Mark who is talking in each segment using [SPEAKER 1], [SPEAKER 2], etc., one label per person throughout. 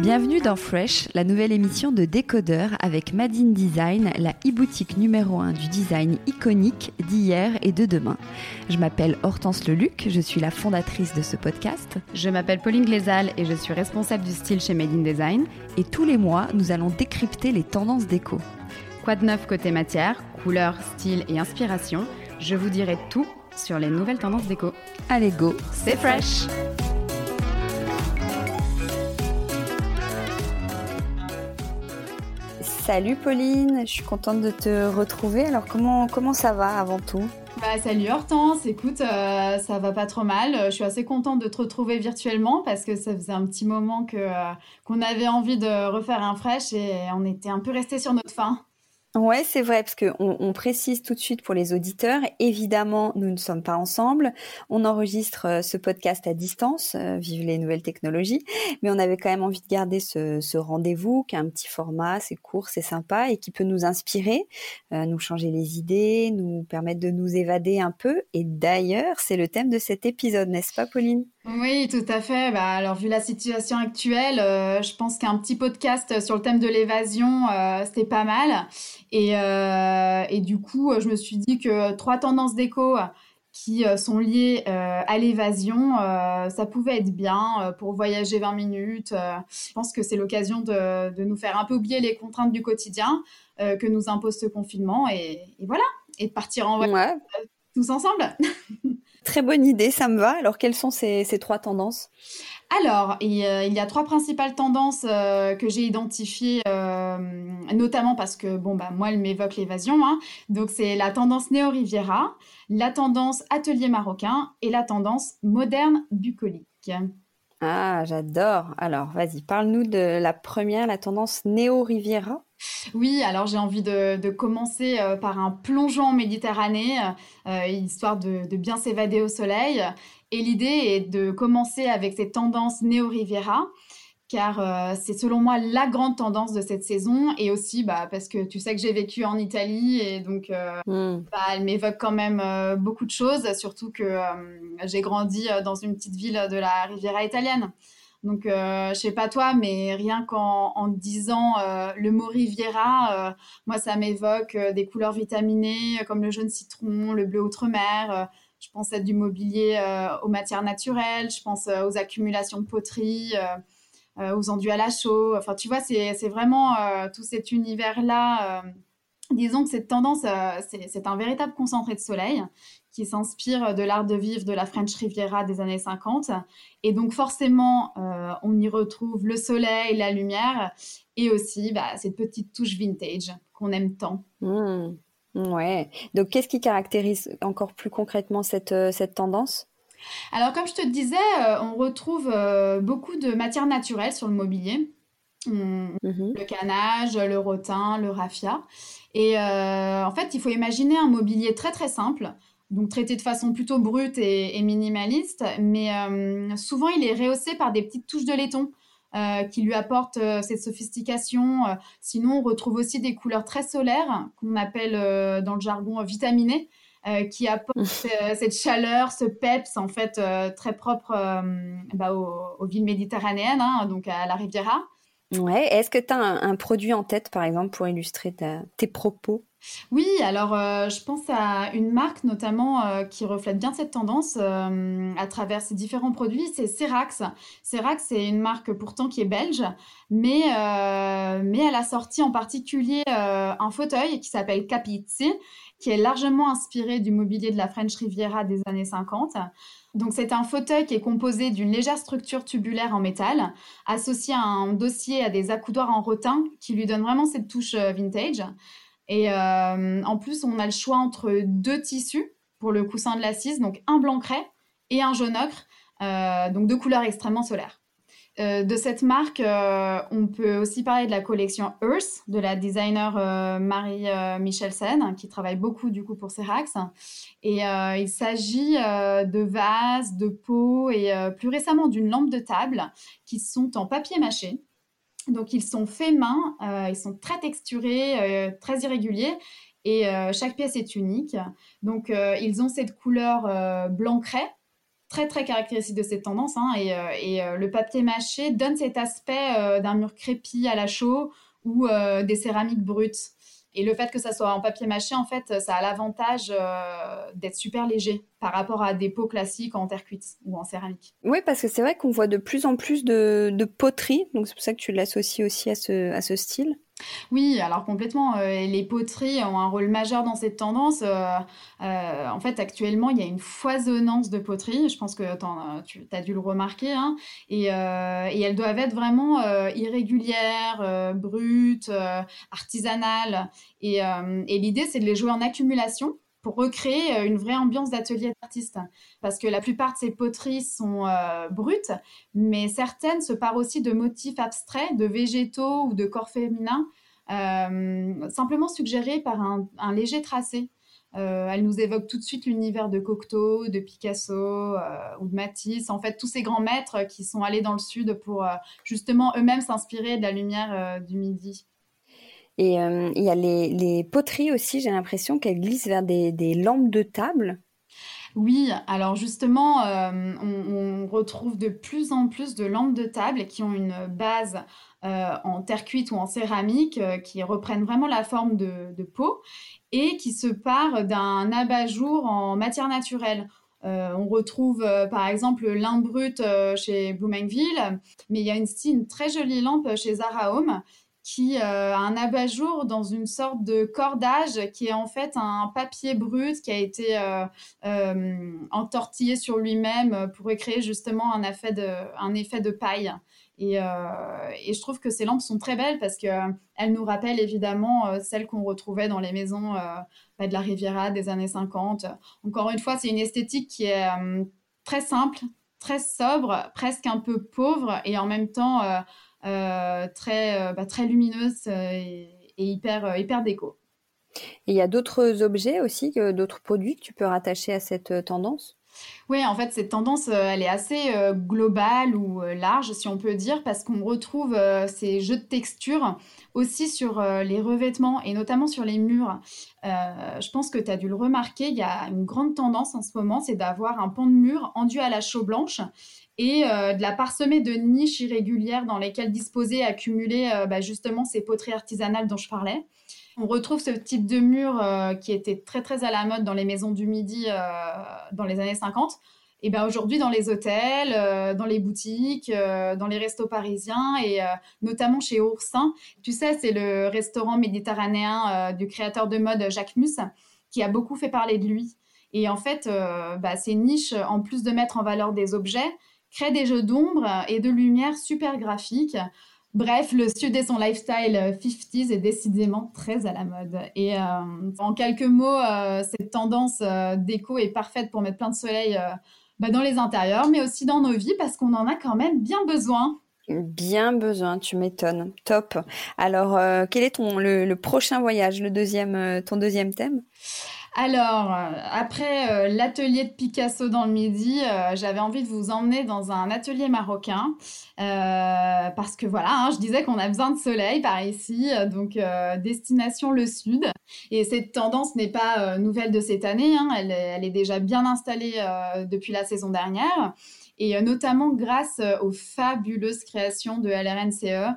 [SPEAKER 1] Bienvenue dans Fresh, la nouvelle émission de Décodeur avec Madine Design, la e-boutique numéro 1 du design iconique d'hier et de demain. Je m'appelle Hortense Leluc, je suis la fondatrice de ce podcast.
[SPEAKER 2] Je m'appelle Pauline Glézal et je suis responsable du style chez Made in Design.
[SPEAKER 1] Et tous les mois, nous allons décrypter les tendances déco.
[SPEAKER 2] Quoi de neuf côté matière, couleur, style et inspiration Je vous dirai tout sur les nouvelles tendances déco.
[SPEAKER 1] Allez go,
[SPEAKER 2] c'est fresh
[SPEAKER 1] Salut Pauline, je suis contente de te retrouver. Alors comment, comment ça va avant tout?
[SPEAKER 3] Bah, salut Hortense, écoute, euh, ça va pas trop mal. Je suis assez contente de te retrouver virtuellement parce que ça faisait un petit moment euh, qu'on avait envie de refaire un fresh et on était un peu resté sur notre faim.
[SPEAKER 1] Ouais, c'est vrai, parce qu'on on précise tout de suite pour les auditeurs, évidemment, nous ne sommes pas ensemble. On enregistre euh, ce podcast à distance, euh, vive les nouvelles technologies, mais on avait quand même envie de garder ce, rendez-vous, qui a un petit format, c'est court, c'est sympa, et qui peut nous inspirer, euh, nous changer les idées, nous permettre de nous évader un peu. Et d'ailleurs, c'est le thème de cet épisode, n'est-ce pas, Pauline?
[SPEAKER 3] Oui, tout à fait. Bah, alors, vu la situation actuelle, je pense qu'un petit podcast sur le thème de l'évasion, c'était pas mal. Et, euh, et, du coup, je me suis dit que trois tendances d'écho qui sont liées à l'évasion, ça pouvait être bien pour voyager 20 minutes. je pense que c'est l'occasion de, de, nous faire un peu oublier les contraintes du quotidien que nous impose ce confinement. Et, et voilà, et de partir en voyage tous ensemble.
[SPEAKER 1] Très bonne idée, ça me va. Alors, quelles sont ces, trois tendances?
[SPEAKER 3] Alors, il y, a, trois principales tendances euh, que j'ai identifiées, euh, notamment parce que, bon, bah, moi, elle m'évoque l'évasion. Hein. Donc, c'est la tendance néo-riviera, la tendance atelier marocain et la tendance moderne bucolique.
[SPEAKER 1] Ah, j'adore. Alors, vas-y, parle-nous de la première, la tendance néo-riviera.
[SPEAKER 3] Oui, alors j'ai envie de, commencer euh, par un plongeon en Méditerranée, euh, histoire de, bien s'évader au soleil. Et l'idée est de commencer avec ces tendances néo-Riviera, car euh, c'est selon moi la grande tendance de cette saison, et aussi bah, parce que tu sais que j'ai vécu en Italie, et donc hmm. bah, elle m'évoque quand même beaucoup de choses, surtout que j'ai grandi dans une petite ville de la Riviera italienne. Donc, euh, je sais pas toi, mais rien qu'en en disant euh, le mot Riviera, euh, moi, ça m'évoque euh, des couleurs vitaminées comme le jaune citron, le bleu outre-mer. Je pense à du mobilier aux matières naturelles. Je pense aux accumulations de poterie, aux enduits à la chaux. Enfin, tu vois, c'est vraiment tout cet univers-là. disons que cette tendance, c'est un véritable concentré de soleil qui s'inspire de l'art de vivre de la French Riviera des années 50. Et donc forcément, euh, on y retrouve le soleil, la lumière et aussi bah, cette petite touche vintage qu'on aime tant.
[SPEAKER 1] Mmh. Ouais. Donc qu'est-ce qui caractérise encore plus concrètement cette, euh, cette tendance?
[SPEAKER 3] Alors, comme je te disais, euh, on retrouve beaucoup de matières naturelles sur le mobilier. Mmh. Le canage, le rotin, le raffia. Et en fait, il faut imaginer un mobilier très très simple, donc traité de façon plutôt brute et, minimaliste, mais euh, souvent il est rehaussé par des petites touches de laiton euh, qui lui apportent euh, cette sophistication. sinon, on retrouve aussi des couleurs très solaires qu'on appelle dans le jargon vitaminées. qui apporte cette chaleur, ce peps en fait très propre bah, aux, villes méditerranéennes, hein, donc à la Riviera.
[SPEAKER 1] Ouais. Est-ce que tu as un, produit en tête, par exemple, pour illustrer tes propos?
[SPEAKER 3] Oui, alors euh, je pense à une marque notamment euh, qui reflète bien cette tendance euh, à travers ses différents produits, c'est Cerax. Cerax, c'est une marque pourtant qui est belge, mais, mais elle a sorti en particulier un fauteuil qui s'appelle Capizzi, qui est largement inspiré du mobilier de la French Riviera des années 50. Donc c'est un fauteuil qui est composé d'une légère structure tubulaire en métal, associé à un dossier à des accoudoirs en rotin qui lui donne vraiment cette touche vintage. Et euh, en plus, on a le choix entre deux tissus pour le coussin de l'assise, donc un blanc craie et un jaune ocre, euh, donc deux couleurs extrêmement solaires. Euh, de cette marque, on peut aussi parler de la collection Earth de la designer Marie Michelsen, qui travaille beaucoup du coup pour Cerax. Et il s'agit de vases, de pots et plus récemment d'une lampe de table qui sont en papier mâché donc ils sont faits main, euh, ils sont très texturés, euh, très irréguliers et euh, chaque pièce est unique. Donc ils ont cette couleur blanc craie, très très caractéristique de cette tendance. Hein, et, et le papier mâché donne cet aspect d'un mur crépi à la chaux ou des céramiques brutes. Et le fait que ça soit en papier mâché, en fait, ça a l'avantage euh, d'être super léger par rapport à des pots classiques en terre cuite ou en céramique.
[SPEAKER 1] Oui, parce que c'est vrai qu'on voit de plus en plus de, de poteries, donc c'est pour ça que tu l'associes aussi à ce style.
[SPEAKER 3] Oui, alors complètement. Euh, les poteries ont un rôle majeur dans cette tendance. Euh, euh, en fait, actuellement, il y a une foisonnance de poteries. Je pense que tu as dû le remarquer. Hein. et, elles doivent être vraiment irrégulières, brutes, artisanales. Et, et l'idée, c'est de les jouer en accumulation pour recréer une vraie ambiance d'atelier d'artiste. Parce que la plupart de ces poteries sont brutes, mais certaines se parent aussi de motifs abstraits, de végétaux ou de corps féminins, euh, simplement suggérés par un, léger tracé. Euh, elle nous évoque tout de suite l'univers de Cocteau, de Picasso euh, ou de Matisse, en fait tous ces grands maîtres qui sont allés dans le sud pour justement eux-mêmes s'inspirer de la lumière du midi.
[SPEAKER 1] Et euh, il y a les, poteries aussi, j'ai l'impression qu'elles glissent vers des, lampes de table.
[SPEAKER 3] Oui, alors justement, euh, on, retrouve de plus en plus de lampes de table qui ont une base euh, en terre cuite ou en céramique, qui reprennent vraiment la forme de, de peau et qui se parent d'un abat-jour en matière naturelle. on retrouve par exemple lin brut chez Blumenville, mais il y a une, une très jolie lampe chez Zara Home qui euh, a un abat-jour dans une sorte de cordage qui est en fait un papier brut qui a été euh, euh, entortillé sur lui-même pour créer justement un effet de, paille. Et, je trouve que ces lampes sont très belles parce qu'elles nous rappellent évidemment celles qu'on retrouvait dans les maisons bah, de la Riviera des années 50. Encore une fois, c'est une esthétique qui est très simple, très sobre, presque un peu pauvre et en même temps très, euh, bah, très lumineuse euh, et, hyper, hyper déco.
[SPEAKER 1] il y a d'autres objets aussi, d'autres produits que tu peux rattacher à cette tendance?
[SPEAKER 3] Oui, en fait, cette tendance, elle est assez globale ou large, si on peut dire, parce qu'on retrouve ces jeux de texture aussi sur les revêtements et notamment sur les murs. je pense que tu as dû le remarquer, il y a une grande tendance en ce moment, c'est d'avoir un pan de mur enduit à la chaux blanche et euh, de la parsemée de niches irrégulières dans lesquelles disposer accumuler euh, bah, justement ces poteries artisanales dont je parlais. On retrouve ce type de mur euh, qui était très très à la mode dans les maisons du Midi dans les années 50. Et ben aujourd'hui dans les hôtels, dans les boutiques, dans les restos parisiens et notamment chez Oursin. Tu sais, c'est le restaurant méditerranéen du créateur de mode Jacques Mus qui a beaucoup fait parler de lui. Et en fait, bah, ces niches, en plus de mettre en valeur des objets, crée des jeux d'ombre et de lumière super graphiques. Bref, le sud et son lifestyle 50s est décidément très à la mode. Et euh, en quelques mots, euh, cette tendance euh, déco est parfaite pour mettre plein de soleil bah, dans les intérieurs, mais aussi dans nos vies parce qu'on en a quand même bien besoin.
[SPEAKER 1] Bien besoin, tu m'étonnes. Top. Alors, quel est ton le, prochain voyage, le deuxième, ton deuxième thème?
[SPEAKER 3] Alors, euh, après euh, l'atelier de Picasso dans le Midi, euh, j'avais envie de vous emmener dans un atelier marocain parce que voilà, hein, je disais qu'on a besoin de soleil par ici, donc destination le sud. Et cette tendance n'est pas nouvelle de cette année, hein, elle, elle, est déjà bien installée depuis la saison dernière, et notamment grâce aux fabuleuses créations de LRNCE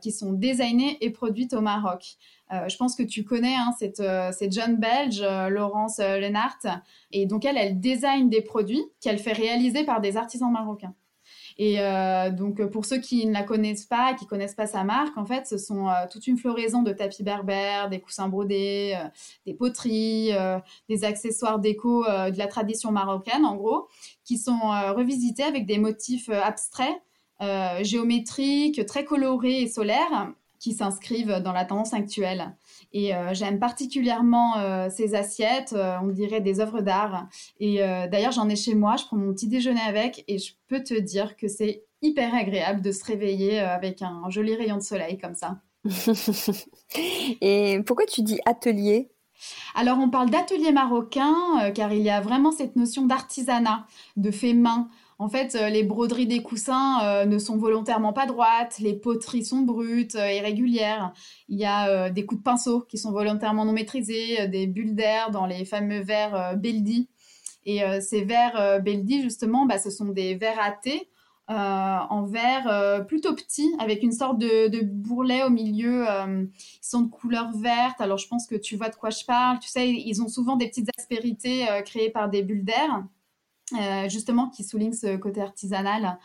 [SPEAKER 3] qui sont designées et produites au Maroc. Euh, je pense que tu connais hein, cette, euh, jeune belge, euh, Laurence Lennart. Et donc, elle, elle design des produits qu'elle fait réaliser par des artisans marocains. Et donc, pour ceux qui ne la connaissent pas, qui connaissent pas sa marque, en fait, ce sont toute une floraison de tapis berbères, des coussins brodés, des poteries, des accessoires déco de la tradition marocaine, en gros, qui sont revisités avec des motifs abstraits, géométriques, très colorés et solaires, qui s'inscrivent dans la tendance actuelle. Et euh, j'aime particulièrement euh, ces assiettes, euh, on dirait des œuvres d'art. Et d'ailleurs, j'en ai chez moi, je prends mon petit déjeuner avec et je peux te dire que c'est hyper agréable de se réveiller avec un joli rayon de soleil comme ça.
[SPEAKER 1] et pourquoi tu dis atelier?
[SPEAKER 3] Alors on parle d'atelier marocain car il y a vraiment cette notion d'artisanat, de fait main. En fait, euh, les broderies des coussins euh, ne sont volontairement pas droites, les poteries sont brutes, euh, irrégulières. Il y a des coups de pinceau qui sont volontairement non maîtrisés, des bulles d'air dans les fameux verres Beldi. Et ces verres Beldi, justement, bah, ce sont des verres à thé en verre plutôt petit, avec une sorte de, de bourrelet au milieu. ils sont de couleur verte. Alors, je pense que tu vois de quoi je parle. Tu sais, ils ont souvent des petites aspérités créées par des bulles d'air. Euh, justement, qui souligne ce côté artisanal.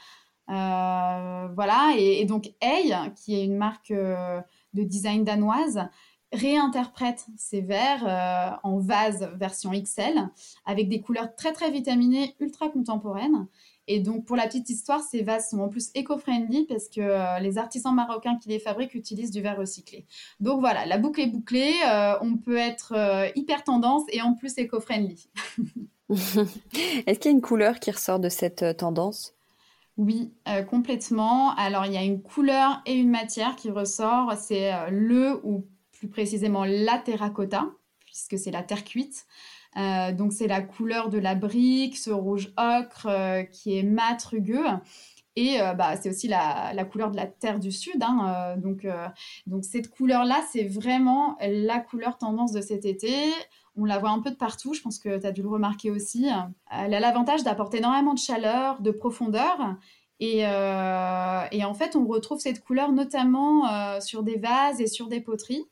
[SPEAKER 3] Euh, voilà, et, donc Hey, qui est une marque euh, de design danoise, réinterprète ces verres en vase version XL avec des couleurs très très vitaminées, ultra contemporaines. Et donc, pour la petite histoire, ces vases sont en plus éco-friendly parce que les artisans marocains qui les fabriquent utilisent du verre recyclé. Donc voilà, la boucle est bouclée. on peut être hyper tendance et en plus éco-friendly.
[SPEAKER 1] Est-ce qu'il y a une couleur qui ressort de cette euh, tendance?
[SPEAKER 3] Oui, euh, complètement. Alors, il y a une couleur et une matière qui ressort. C'est euh, le, ou plus précisément la terracotta, puisque c'est la terre cuite. donc, c'est la couleur de la brique, ce rouge ocre qui est mat, rugueux. Et bah, c'est aussi la, couleur de la terre du sud. Hein, donc, donc, cette couleur-là, c'est vraiment la couleur tendance de cet été. On la voit un peu de partout, je pense que tu as dû le remarquer aussi. Elle a l'avantage d'apporter énormément de chaleur, de profondeur. Et, euh, en fait, on retrouve cette couleur notamment euh, sur des vases et sur des poteries.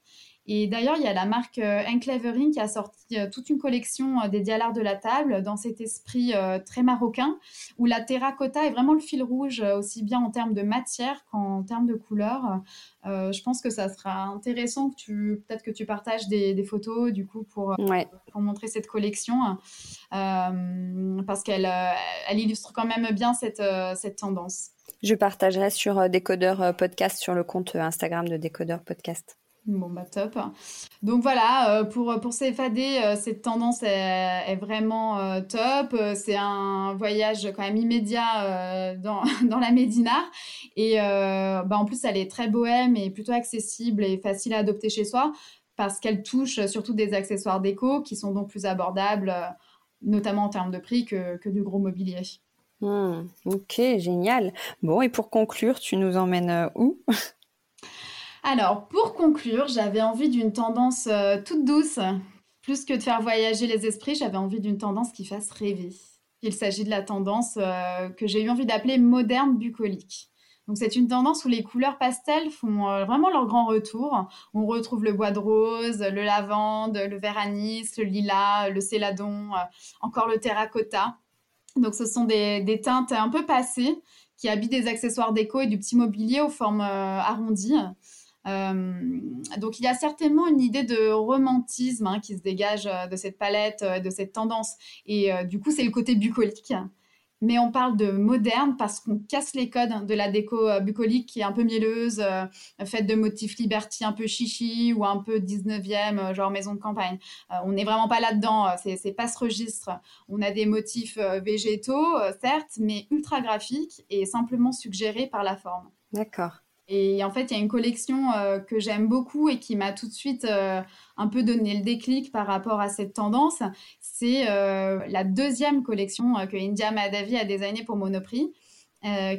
[SPEAKER 3] Et d'ailleurs, il y a la marque euh, Enclavering qui a sorti euh, toute une collection euh, des à l'art de la table dans cet esprit très marocain, où la terracotta est vraiment le fil rouge, aussi bien en termes de matière qu'en termes de couleur. je pense que ça sera intéressant que tu, peut-être que tu partages des, photos du coup pour, pour montrer cette collection, parce qu'elle elle illustre quand même bien cette, cette tendance.
[SPEAKER 1] Je partagerai sur Décodeur Podcast, sur le compte Instagram de Décodeur Podcast.
[SPEAKER 3] Bon, bah top. Donc voilà, euh, pour, pour euh, cette tendance est, vraiment euh, top. C'est un voyage quand même immédiat dans, la Médina. Et bah, en plus, elle est très bohème et plutôt accessible et facile à adopter chez soi parce qu'elle touche surtout des accessoires déco qui sont donc plus abordables, notamment en termes de prix que, que du gros mobilier.
[SPEAKER 1] Hmm, ok, génial. Bon, et pour conclure, tu nous emmènes où?
[SPEAKER 3] Alors, pour conclure, j'avais envie d'une tendance euh, toute douce. Plus que de faire voyager les esprits, j'avais envie d'une tendance qui fasse rêver. Il s'agit de la tendance euh, que j'ai eu envie d'appeler moderne bucolique. Donc c'est une tendance où les couleurs pastel font euh, vraiment leur grand retour. On retrouve le bois de rose, le lavande, le vert anis, le lilas, le céladon, encore le terracotta. Donc ce sont des, des, teintes un peu passées qui habillent des accessoires déco et du petit mobilier aux formes arrondies. Euh, donc il y a certainement une idée de romantisme hein, qui se dégage euh, de cette palette, euh, de cette tendance. Et du coup, c'est le côté bucolique. Mais on parle de moderne parce qu'on casse les codes de la déco bucolique qui est un peu mielleuse, faite de motifs liberty un peu chichi ou un peu 19e, genre maison de campagne. on n'est vraiment pas là-dedans, c'est pas ce registre. On a des motifs végétaux, certes, mais ultra graphiques et simplement suggérés par la forme.
[SPEAKER 1] D'accord.
[SPEAKER 3] Et en fait, il y a une collection que j'aime beaucoup et qui m'a tout de suite un peu donné le déclic par rapport à cette tendance. C'est la deuxième collection que India Madavi a designée pour Monoprix,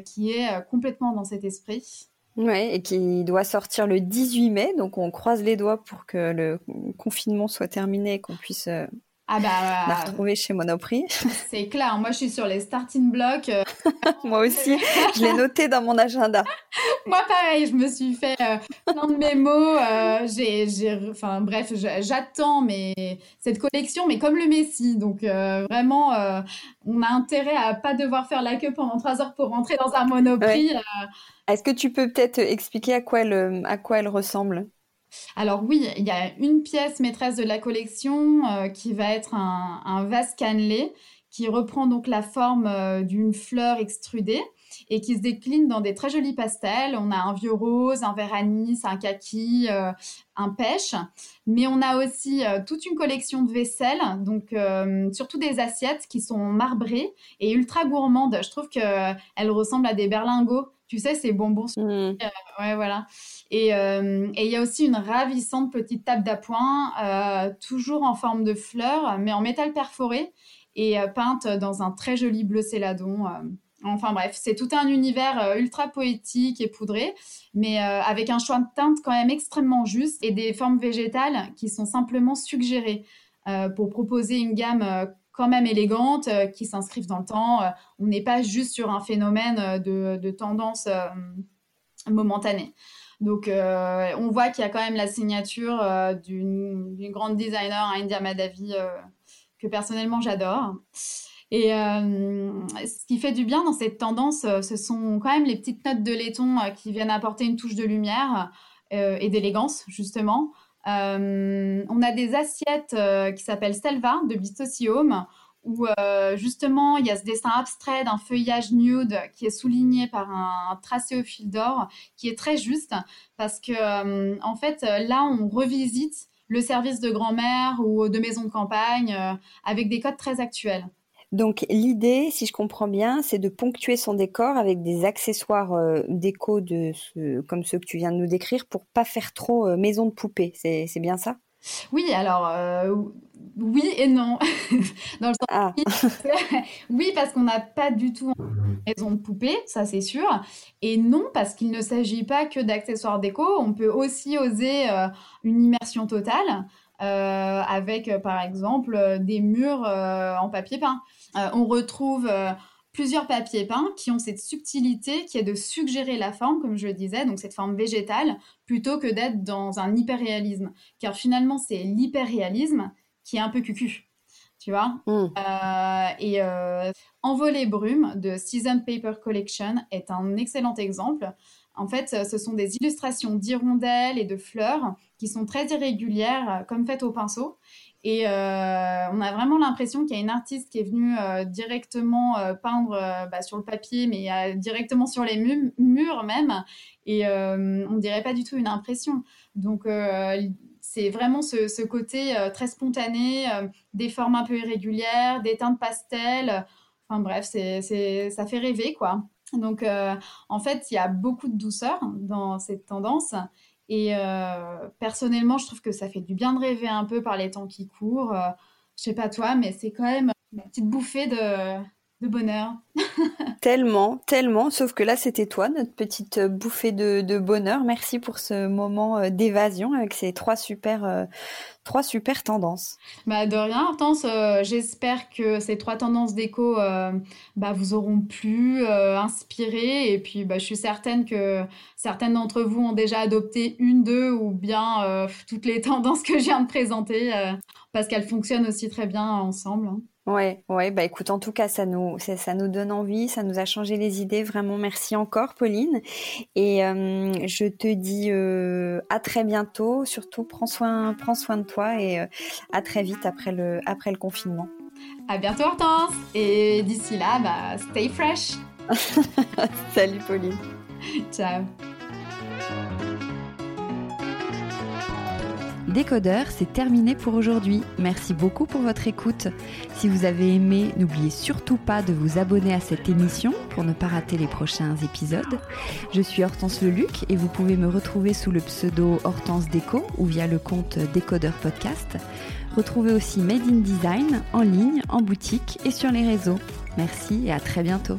[SPEAKER 3] qui est complètement dans cet esprit.
[SPEAKER 1] Ouais, et qui doit sortir le 18 mai, donc on croise les doigts pour que le confinement soit terminé et qu'on puisse ah bah, la retrouver chez Monoprix.
[SPEAKER 3] C'est clair, moi je suis sur les starting blocks. Euh.
[SPEAKER 1] moi aussi, je l'ai noté dans mon agenda.
[SPEAKER 3] moi pareil, je me suis fait euh, plein de mémos. Euh, j'ai, enfin bref, j'attends mais cette collection, mais comme le Messi. Donc vraiment, on a intérêt à pas devoir faire la queue pendant trois heures pour rentrer dans un Monoprix.
[SPEAKER 1] Est-ce que tu peux peut-être expliquer à quoi elle, à quoi elle ressemble?
[SPEAKER 3] Alors oui, il y a une pièce maîtresse de la collection euh, qui va être un, vase cannelé qui reprend donc la forme euh, d'une fleur extrudée et qui se décline dans des très jolis pastels. On a un vieux rose, un vert anis, un kaki, euh, un pêche. Mais on a aussi toute une collection de vaisselle, donc surtout des assiettes qui sont marbrées et ultra gourmandes. Je trouve qu'elles ressemblent à des berlingots. Tu sais, ces bonbons. Mmh. ouais, voilà. Euh, et il y a aussi une ravissante petite table d'appoint, euh, toujours en forme de fleur, mais en métal perforé et euh, peinte dans un très joli bleu céladon. Enfin bref, c'est tout un univers ultra poétique et poudré, mais avec un choix de teintes quand même extrêmement juste et des formes végétales qui sont simplement suggérées pour proposer une gamme quand même élégante, qui s'inscrivent dans le temps. on n'est pas juste sur un phénomène de, de tendance momentanée. Donc, euh, on voit qu'il y a quand même la signature euh, d'une grande designer, India Madavi, euh, que personnellement j'adore. Et ce qui fait du bien dans cette tendance, ce sont quand même les petites notes de laiton qui viennent apporter une touche de lumière et d'élégance, justement. On a des assiettes qui s'appellent Selva de Bistosium où euh, justement il y a ce dessin abstrait d'un feuillage nude qui est souligné par un, tracé au fil d'or qui est très juste parce que euh, en fait là on revisite le service de grand-mère ou de maison de campagne euh, avec des codes très actuels.
[SPEAKER 1] Donc l'idée, si je comprends bien, c'est de ponctuer son décor avec des accessoires déco de comme ceux que tu viens de nous décrire pour pas faire trop maison de poupée. C'est bien ça?
[SPEAKER 3] Oui, alors euh, oui et non. Dans le sens ah. oui, parce qu'on n'a pas du tout raison de poupée, ça c'est sûr. Et non, parce qu'il ne s'agit pas que d'accessoires déco. On peut aussi oser euh, une immersion totale. Euh, avec par exemple des murs en papier peint. on retrouve plusieurs papiers peints qui ont cette subtilité qui est de suggérer la forme, comme je le disais, donc cette forme végétale, plutôt que d'être dans un hyperréalisme. Car finalement, c'est l'hyperréalisme qui est un peu cucu. Tu vois mm. euh, Et euh, Envolée brume de Season Paper Collection est un excellent exemple. En fait, ce sont des illustrations d'hirondelles et de fleurs qui sont très irrégulières, comme faites au pinceau, et euh, on a vraiment l'impression qu'il y a une artiste qui est venue euh, directement euh, peindre bah, sur le papier, mais directement sur les murs même. Et on ne dirait pas du tout une impression. Donc c'est vraiment ce, côté très spontané, des formes un peu irrégulières, des teintes pastel. Enfin bref, ça fait rêver quoi. Donc en fait, il y a beaucoup de douceur dans cette tendance. Et euh, personnellement, je trouve que ça fait du bien de rêver un peu par les temps qui courent. Euh, je sais pas toi, mais c'est quand même une petite bouffée de, de bonheur.
[SPEAKER 1] tellement, tellement. Sauf que là, c'était toi, notre petite bouffée de, de, bonheur. Merci pour ce moment euh, d'évasion avec ces trois super, euh, trois super tendances.
[SPEAKER 3] Bah de rien, Hortense. Euh, j'espère que ces trois tendances déco bah, vous auront plu, inspiré. Et puis, bah, je suis certaine que certaines d'entre vous ont déjà adopté une, deux ou bien toutes les tendances que je viens de présenter parce qu'elles fonctionnent aussi très bien ensemble. Hein.
[SPEAKER 1] Ouais, ouais, bah écoute, en tout cas, ça nous, ça, nous donne envie, ça nous a changé les idées. Vraiment, merci encore, Pauline. Et euh, je te dis euh, à très bientôt. Surtout, prends soin, prends soin de toi et euh, à très vite après le, après le confinement.
[SPEAKER 3] À bientôt, Hortense. Et d'ici là, bah, stay fresh.
[SPEAKER 1] Salut, Pauline.
[SPEAKER 3] Ciao.
[SPEAKER 1] Décodeur, c'est terminé pour aujourd'hui. Merci beaucoup pour votre écoute. Si vous avez aimé, n'oubliez surtout pas de vous abonner à cette émission pour ne pas rater les prochains épisodes. Je suis Hortense Leluc et vous pouvez me retrouver sous le pseudo Hortense Déco ou via le compte Décodeur Podcast. Retrouvez aussi Made in Design en ligne, en boutique et sur les réseaux. Merci et à très bientôt.